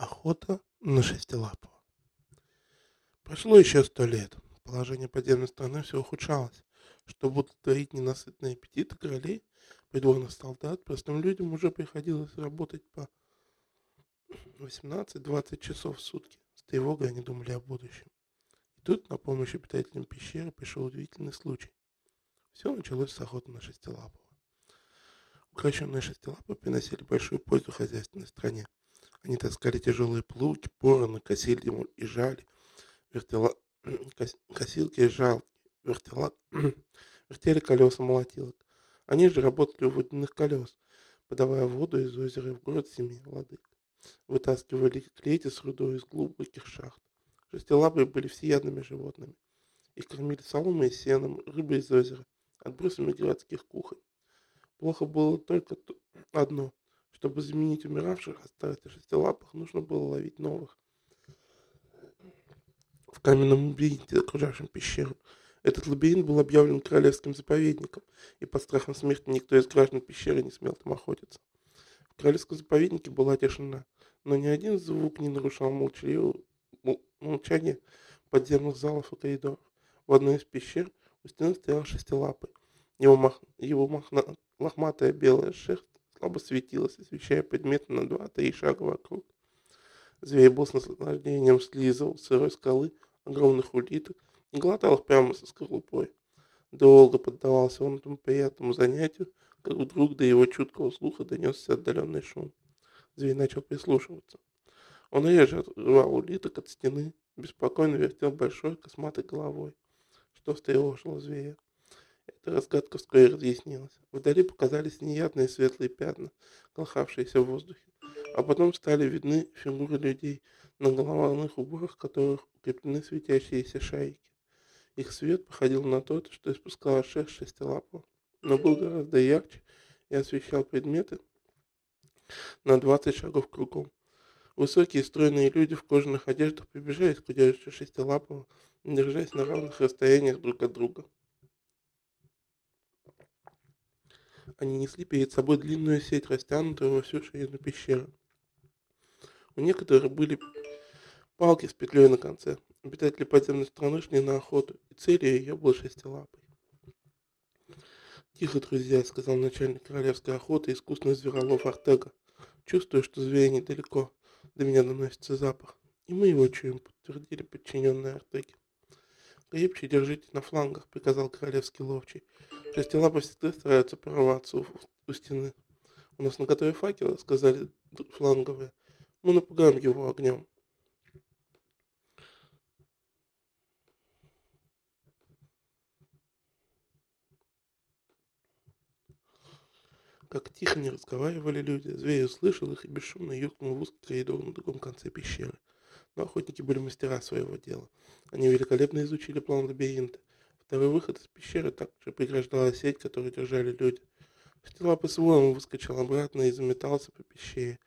Охота на шестилапого. Прошло еще сто лет. Положение подземной страны все ухудшалось. Чтобы удовлетворить ненасытные аппетиты королей, придворных солдат, простым людям уже приходилось работать по 18-20 часов в сутки. С тревогой они думали о будущем. И тут на помощь обитателям пещеры пришел удивительный случай. Все началось с охоты на шестилапого. Укращенные шестилапы приносили большую пользу хозяйственной стране. Они таскали тяжелые плуги, пороны, косили и жали, вертела... косилки и жал, вертела... вертели колеса молотилок. Они же работали у водяных колес, подавая воду из озера в город семи владык. Вытаскивали клети с рудой из глубоких шахт. Шестилапые были всеядными животными. Их кормили соломой и сеном, рыбой из озера, отбросами городских кухонь. Плохо было только одно. Чтобы заменить умиравших, оставить шестилапых, нужно было ловить новых. В каменном лабиринте, окружавшем пещеру, этот лабиринт был объявлен королевским заповедником, и под страхом смерти никто из граждан пещеры не смел там охотиться. В королевском заповеднике была тишина, но ни один звук не нарушал молчание подземных залов и коридоров. В одной из пещер у стены стоял шестилапый. Его, мах... его махна... лохматая белая шерсть слабо светилась, освещая предметы на два-три шага вокруг. Зверь был с наслаждением слизывал сырой скалы огромных улиток и глотал их прямо со скорлупой. Долго поддавался он этому приятному занятию, как вдруг до его чуткого слуха донесся отдаленный шум. Зверь начал прислушиваться. Он реже отрывал улиток от стены, беспокойно вертел большой косматой головой, что встревожило зверя. Эта разгадка вскоре разъяснилась. Вдали показались неявные светлые пятна, колыхавшиеся в воздухе, а потом стали видны фигуры людей, на головных уборах которых укреплены светящиеся шайки. Их свет походил на тот, что испускала шерсть шестилапого, но был гораздо ярче и освещал предметы на 20 шагов кругом. Высокие стройные люди в кожаных одеждах приближались к удерживающему шестилапого, держась на равных расстояниях друг от друга. Они несли перед собой длинную сеть, растянутую во всю ширину пещеры. У некоторых были палки с петлей на конце. Обитатели подземной страны шли на охоту, и целью ее был шестилапый. «Тихо, друзья», — сказал начальник королевской охоты, искусный зверолов Артега. «Чувствую, что зверь недалеко. До меня доносится запах. И мы его чуем», — подтвердили подчиненные Артеги. «Крепче держите на флангах», — приказал королевский ловчий. Шестилапы всегда стараются прорваться у, у стены. У нас на готове факелы, сказали фланговые. Мы напугаем его огнем. Как тихо не разговаривали люди, зверь услышал их и бесшумно юркнул в узкий коридор на другом конце пещеры. Но охотники были мастера своего дела. Они великолепно изучили план лабиринта. Второй выход из пещеры также преграждала сеть, которую держали люди. Шестилапый с воем выскочил обратно и заметался по пещере,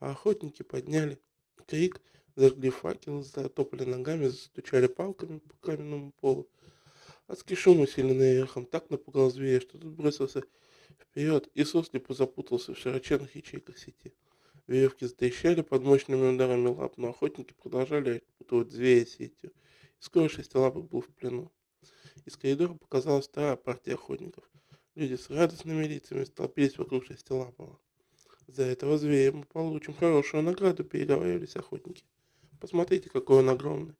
а охотники подняли крик, зажгли факел, затопали ногами, застучали палками по каменному полу. Адский шум, усиленный эхом, так напугал зверя, что тот бросился вперед и сослепу запутался в широченных ячейках сети. Веревки затрещали под мощными ударами лап, но охотники продолжали опутывать зверя сетью, и скоро шестилапый был в плену. Из коридора показалась вторая партия охотников. Люди с радостными лицами столпились вокруг шестилапого. За этого зверя мы получим хорошую награду, переговаривались охотники. Посмотрите, какой он огромный.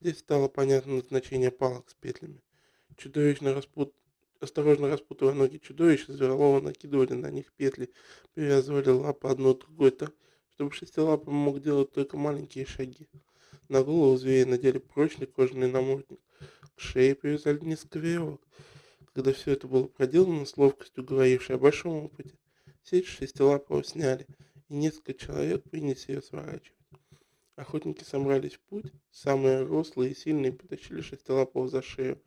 Здесь стало понятно назначение палок с петлями. Чудовищно распут... Осторожно распутывая ноги чудовища, зверолова накидывали на них петли, привязывали лапы одну другой так, чтобы шестилапый мог делать только маленькие шаги. На голову зверя надели прочный кожаный намордник, к шее привязали несколько веревок. Когда все это было проделано с ловкостью, говорившей о большом опыте, сеть шестилапого сняли, и несколько человек принялись ее сворачивать. Охотники собрались в путь, самые рослые и сильные потащили шестилапого за шею,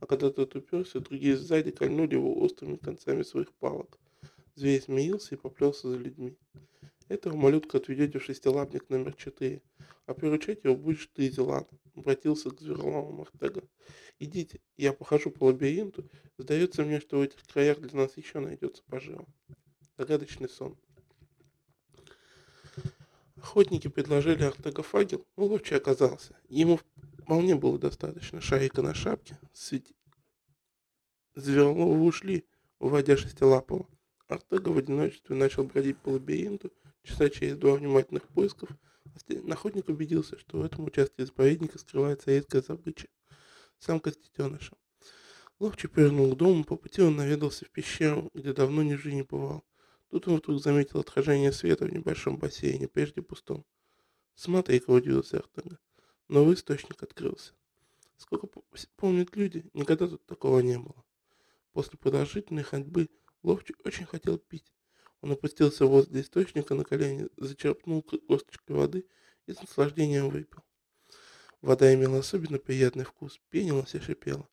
а когда тот уперся, другие сзади кольнули его острыми концами своих палок. Зверь смеялся и поплелся за людьми. Этого малютка отведете в шестилапник номер четыре, а приручать его будешь ты, Зелан, обратился к звероловому Артега. Идите, я похожу по лабиринту, сдается мне, что в этих краях для нас еще найдется поживо. Загадочный сон. Охотники предложили ортогофагел, но ловчий оказался. Ему вполне было достаточно шарика на шапке, свети... Зверловы ушли, уводя шестилапого. Артега в одиночестве начал бродить по лабиринту, часа через два внимательных поисков. Охотник убедился, что в этом участке заповедника скрывается редкая забыча. Самка с детенышем. Ловчий повернул к дому, по пути он наведался в пещеру, где давно ни в не бывал. Тут он вдруг заметил отражение света в небольшом бассейне, прежде пустом. «Смотри-ка», — удивился Артега. Новый источник открылся. Сколько помнят люди, никогда тут такого не было. После продолжительной ходьбы Ловчий очень хотел пить. Он опустился возле источника на колени, зачерпнул косточкой воды и с наслаждением выпил. Вода имела особенно приятный вкус, пенилась и шипела.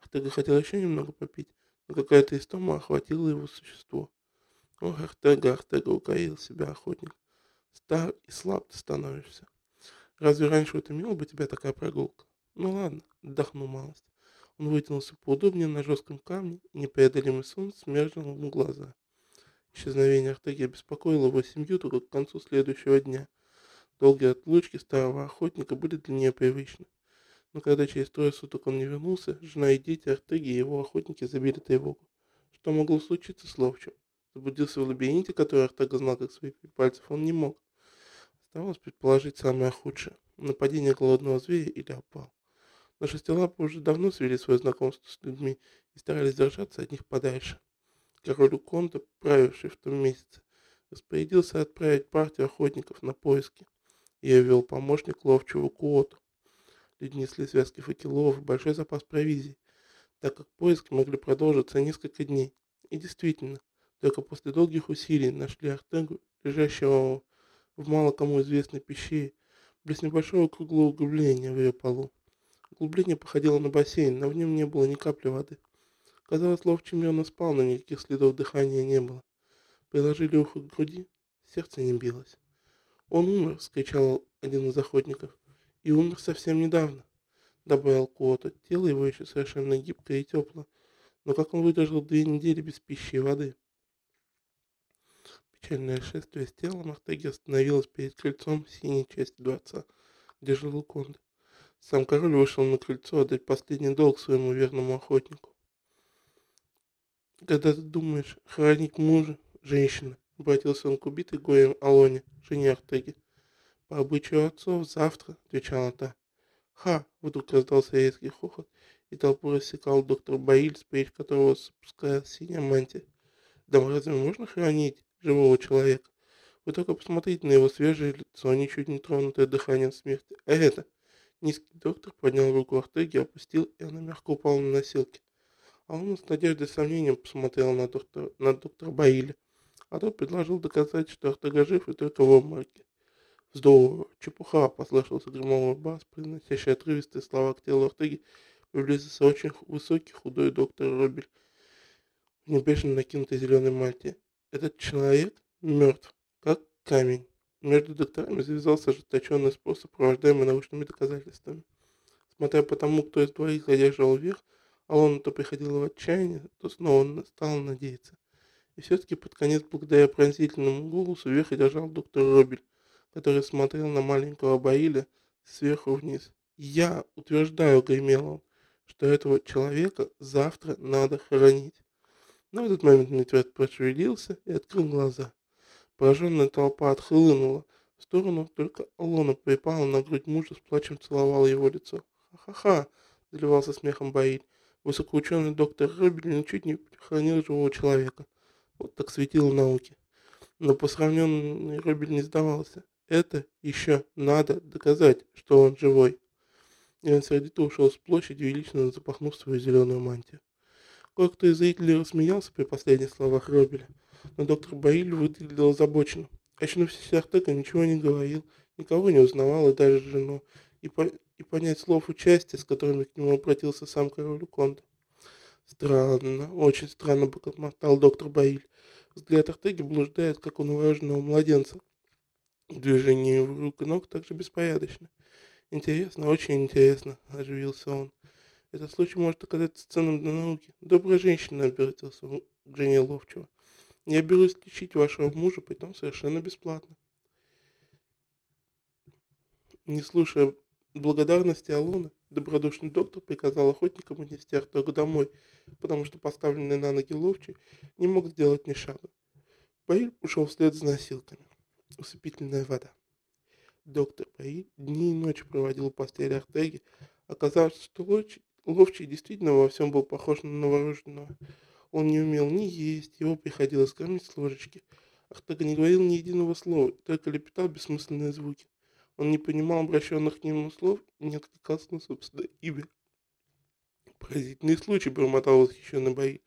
Артега хотел еще немного попить, но какая-то истома охватила его существо. Ох, Артега, Артега, укорил себя охотник. Стар и слаб ты становишься. Разве раньше утомила бы тебя такая прогулка? Ну ладно, отдохну малость. Он вытянулся поудобнее на жестком камне, и непреодолимый сон смержил ему глаза. Исчезновение Артеги беспокоило его семью только к концу следующего дня. Долгие отлучки старого охотника были для нее привычны. Но когда через трое суток он не вернулся, жена и дети Артеги и его охотники забили тревогу. Что могло случиться с ловчим? Заблудился в лабиринте, который Артега знал как свои пальцев, он не мог. Оставалось предположить самое худшее – нападение голодного зверя или опал. Но шестилапы уже давно свели свое знакомство с людьми и старались держаться от них подальше. Король Уконта, правивший в том месяце, распорядился отправить партию охотников на поиски. Ее вел помощник ловчего Куоту. Люди несли связки факелов и большой запас провизии, так как поиски могли продолжиться несколько дней. И действительно, только после долгих усилий нашли Артегу, лежащего в мало кому известной пещере, без небольшого круглого углубления в ее полу. Углубление походило на бассейн, но в нем не было ни капли воды. Казалось, ловчий мирно спал, но никаких следов дыхания не было. Приложили ухо к груди, сердце не билось. «Он умер!» — скричал один из охотников. «И умер совсем недавно!» — добавил Куота. Тело его еще совершенно гибкое и теплое. Но как он выдержал две недели без пищи и воды? Печальное шествие с телом Артеги остановилось перед крыльцом синей части дворца, где жил Луконда. Сам король вышел на крыльцо отдать последний долг своему верному охотнику. Когда ты думаешь хоронить мужа, женщина, обратился он к убитой горем Алоне, жене Артеги. По обычаю отцов, завтра, отвечала та. Ха! Вдруг раздался резкий хохот, и толпу рассекал доктор Баиль, с которого спускалась синяя мантия. Да разве можно хоронить живого человека? Вы только посмотрите на его свежее лицо, ничуть не тронутое дыханием смерти. А это? Низкий доктор поднял руку Артеги, опустил, и она мягко упала на носилки. А он с надеждой и сомнением посмотрел на, доктор, на доктора Баиля. А тот предложил доказать, что Артега жив и только в обмороке. Здорово, чепуха, послышался громовой бас, произносящий отрывистые слова к телу Артеги, приблизился очень высокий худой доктор Робель в небрежно накинутой зеленой мантии. Этот человек мертв, как камень. Между докторами завязался ожесточенный спор, сопровождаемый научными доказательствами. Смотря по тому, кто из двоих задерживал верх, Алона то приходила в отчаяние, то снова стала надеяться. И все-таки под конец, благодаря пронзительному голосу, верх держал доктор Робель, который смотрел на маленького Баиля сверху вниз. «Я утверждаю», — гремел он, — «что этого человека завтра надо хоронить». Но в этот момент мертвец пошевелился и открыл глаза. Пораженная толпа отхлынула в сторону, только Алона припала на грудь мужа, с плачем целовала его лицо. «Ха-ха-ха!» — заливался смехом Баиль. Высокоученый доктор Робель ничуть не хранил живого человека. Вот так светило науки. Но по сравнению Робель не сдавался. Это еще надо доказать, что он живой. И он сердито ушел с площади, велично запахнув свою зеленую мантию. Кое-кто из зрителей рассмеялся при последних словах Робеля но доктор Баиль выглядел озабоченным. Очнувшись Артека ничего не говорил, никого не узнавал, и даже жену, и, по, и понять слов участия, с которыми к нему обратился сам король Конда. Странно, очень странно, бормотал доктор Баиль. Взгляд Артеги блуждает, как у новорожденного младенца. Движение рук и ног также беспорядочно. Интересно, очень интересно, оживился он. Этот случай может оказаться ценным для науки. Добрая женщина обратился к жене Ловчего. Я берусь лечить вашего мужа, притом совершенно бесплатно. Не слушая благодарности Алона, добродушный доктор приказал охотникам унести Артегу домой, потому что поставленный на ноги ловчий не мог сделать ни шага. Баиль ушел вслед за носилками. Усыпительная вода. Доктор Баиль дни и ночи проводил у постели Артеги, оказалось, что ловчий, ловчий действительно во всем был похож на новорожденного. Он не умел ни есть, его приходилось кормить с ложечки. Артега не говорил ни единого слова, только лепетал бессмысленные звуки. Он не понимал обращенных к нему слов и не откликался на собственное имя. Поразительный случай, бормотал восхищенный бои.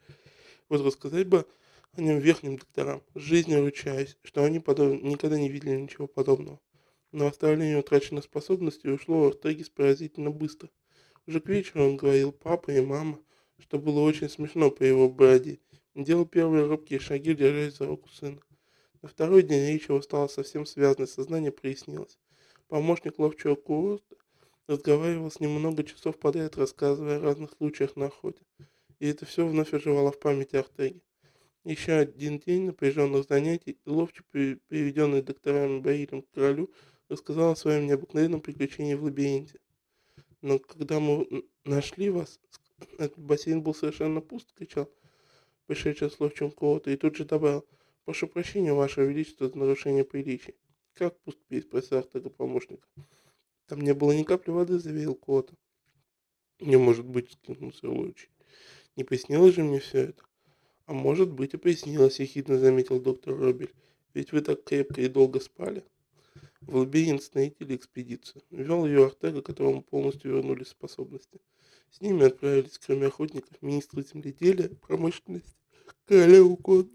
Вот рассказать бы о нем верхним докторам, жизнью ручаясь, что они подоб... никогда не видели ничего подобного. Но оставление утраченных способностей ушло в Артегис поразительно быстро. Уже к вечеру он говорил папа и мама, что было очень смешно по его бороде, делал первые робкие шаги, держась за руку сына. На второй день речь его стала совсем связанной, сознание прояснилось. Помощник ловчего курорта разговаривал с ним много часов подряд, рассказывая о разных случаях на охоте. И это все вновь оживало в памяти Артеги. Еще один день напряженных занятий, и ловчий, приведенный докторами Баилем к королю, рассказал о своем необыкновенном приключении в лабиринте. Но когда мы нашли вас, этот бассейн был совершенно пуст, кричал пришедший с ловчим кого-то, и тут же добавил, прошу прощения, ваше величество, за нарушение приличий. Как пуст спросил Артега помощника. Там не было ни капли воды, заверил Кота. Не может быть, скинулся Лучи. Не приснилось же мне все это? А может быть и приснилось, ехидно заметил доктор Робель. Ведь вы так крепко и долго спали. В лабиринт снарядили экспедицию. Вел ее Артега, которому полностью вернулись способности. С ними отправились, кроме охотников, министры земледелия, промышленности, короля Укон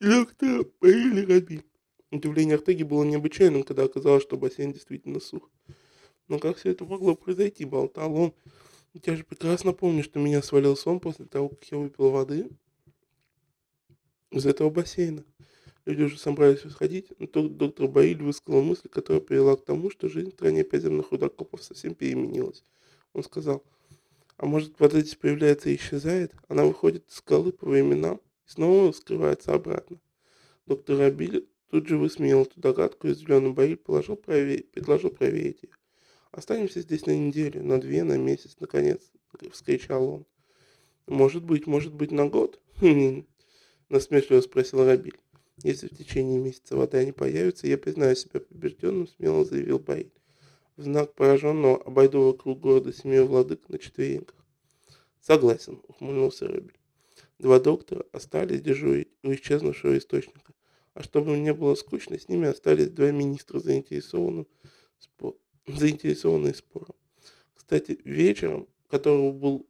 и доктора Рабиль. Удивление Артеги было необычайным, когда оказалось, что бассейн действительно сух. Но как все это могло произойти, болтал он. Я же прекрасно помню, что меня свалил сон после того, как я выпил воды из этого бассейна. Люди уже собрались восходить, но тут доктор Баиль высказал мысль, которая привела к тому, что жизнь в стране подземных рудокопов совсем переменилась. Он сказал, а может вода здесь появляется и исчезает, она выходит из скалы по временам и снова скрывается обратно. Доктор Абиль Тут же высмеял эту догадку, и зеленый Баиль положил проверить, предложил проверить ее. «Останемся здесь на неделю, на две, на месяц, наконец», — вскричал он. «Может быть, может быть, на год?» Насмешливо спросил Рабиль. «Если в течение месяца вода не появится, я признаю себя побежденным», — смело заявил Баиль. В знак пораженного обойду вокруг города семью владык на четвереньках. «Согласен», — ухмыльнулся Рабиль. Два доктора остались дежурить у исчезнувшего источника. А чтобы не было скучно, с ними остались два министра, заинтересованным спор... заинтересованные спором. Кстати, вечером, которого был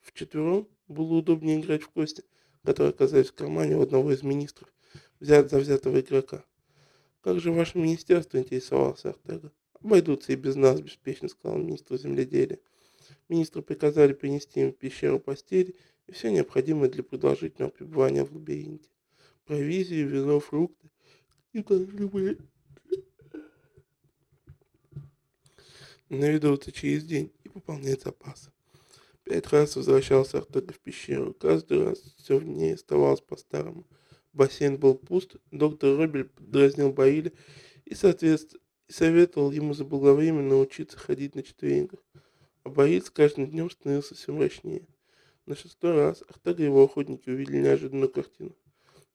в четвером, было удобнее играть в кости, которые оказались в кармане у одного из министров, взят за взятого игрока. «Как же ваше министерство?» – интересовался Артега. «Обойдутся и без нас», – беспечно сказал министр земледелия. Министры приказали принести им в пещеру постели и все необходимое для продолжительного пребывания в лабиринте провизию, вино, фрукты и должны были наведываться через день и пополнять запасы. Пять раз возвращался Артега в пещеру. Каждый раз все в ней оставалось по-старому. Бассейн был пуст, доктор Робель подразнил Баиля и, соответственно, советовал ему заблаговременно научиться ходить на четвереньках. А Баиль с каждым днем становился все мрачнее. На шестой раз Артега и его охотники увидели неожиданную картину.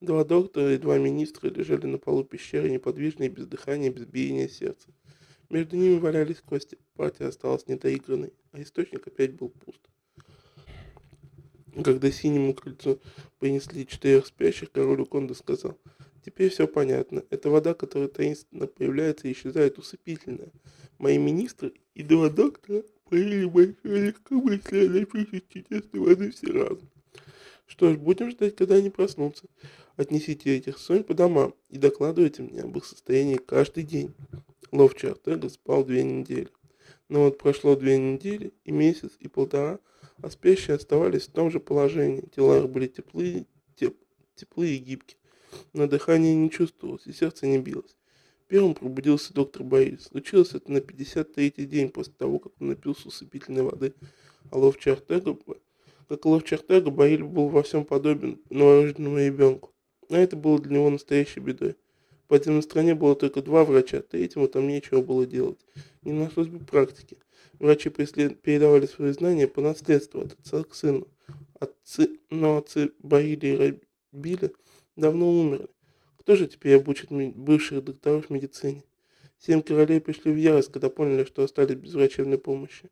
Два доктора и два министра лежали на полу пещеры неподвижные, без дыхания, без биения сердца. Между ними валялись кости. Партия осталась недоигранной, а источник опять был пуст. Когда синему крыльцу принесли четырех спящих, король Уконда сказал, «Теперь все понятно. Это вода, которая таинственно появляется и исчезает, усыпительная. Мои министры и два доктора поели большое легкомыслие на пищу чудесной воды все разом. Что ж, будем ждать, когда они проснутся. Отнесите этих сонь по домам и докладывайте мне об их состоянии каждый день. Ловчий Артега спал две недели. Но вот прошло две недели, и месяц, и полтора, а спящие оставались в том же положении. Тела их были теплые, теп, теплые и гибкие. Но дыхание не чувствовалось, и сердце не билось. Первым пробудился доктор Борис. Случилось это на 53-й день после того, как он напился усыпительной воды. А ловчий Артега как Ловчартега, Баиль был во всем подобен новорожденному ребенку. Но это было для него настоящей бедой. В подземной стране было только два врача, третьему там нечего было делать. Не нашлось бы практики. Врачи передавали свои знания по наследству от отца к сыну. Отцы, но отцы Баиля и Рабиля давно умерли. Кто же теперь обучит бывших докторов медицине? Семь королей пришли в ярость, когда поняли, что остались без врачебной помощи.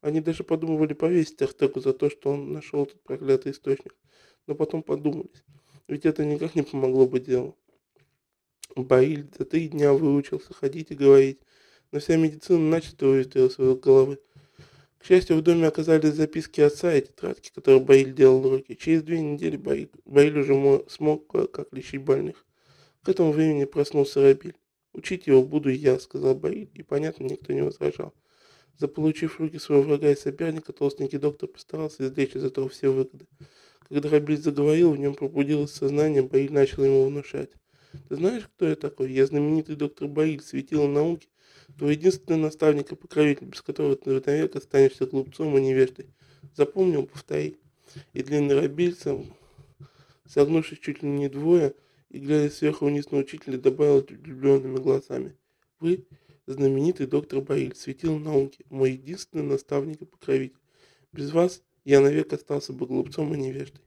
Они даже подумывали повесить Артегу за то, что он нашел этот проклятый источник. Но потом подумались. Ведь это никак не помогло бы делу. Баиль за три дня выучился ходить и говорить, но вся медицина начисто вывезла из головы. К счастью, в доме оказались записки отца и тетрадки, которые Баиль делал уроки. Через две недели Баиль, уже смог как лечить больных. К этому времени проснулся Рабиль. «Учить его буду я», — сказал Баиль, и, понятно, никто не возражал. Заполучив руки своего врага и соперника, толстенький доктор постарался извлечь из этого все выгоды. Когда Рабиль заговорил, в нем пробудилось сознание, Баиль начал ему внушать. Ты знаешь, кто я такой? Я знаменитый доктор Баиль, светило науки, твой единственный наставник и покровитель, без которого ты навек останешься глупцом и невеждой. Запомнил, повтори. И длинный Рабиль, сам, согнувшись чуть ли не двое, и, глядя сверху вниз на учителя, добавил влюбленными глазами. Вы знаменитый доктор Баиль, светил науки, мой единственный наставник и покровитель. Без вас я навек остался бы глупцом и невеждой.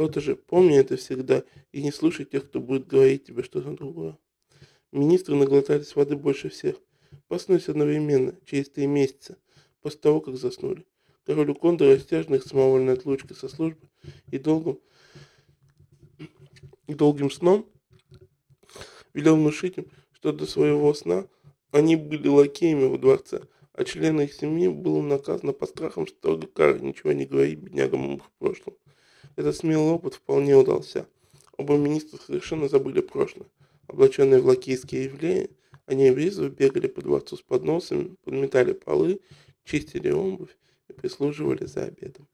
То-то же, помни это всегда и не слушай тех, кто будет говорить тебе что-то другое. Министры наглотались воды больше всех. Проснулись одновременно, через три месяца, после того, как заснули. Король Уконда растяжно их самовольной отлучкой со службы и долгим, и долгим сном велел внушить им, что до своего сна они были лакеями во дворце, а члены их семьи было наказано под страхом строгой кары ничего не говорить беднягам в прошлом. Этот смелый опыт вполне удался. Оба министра совершенно забыли прошлое. Облаченные в лакейские явления, они резво бегали по дворцу с подносами, подметали полы, чистили обувь и прислуживали за обедом.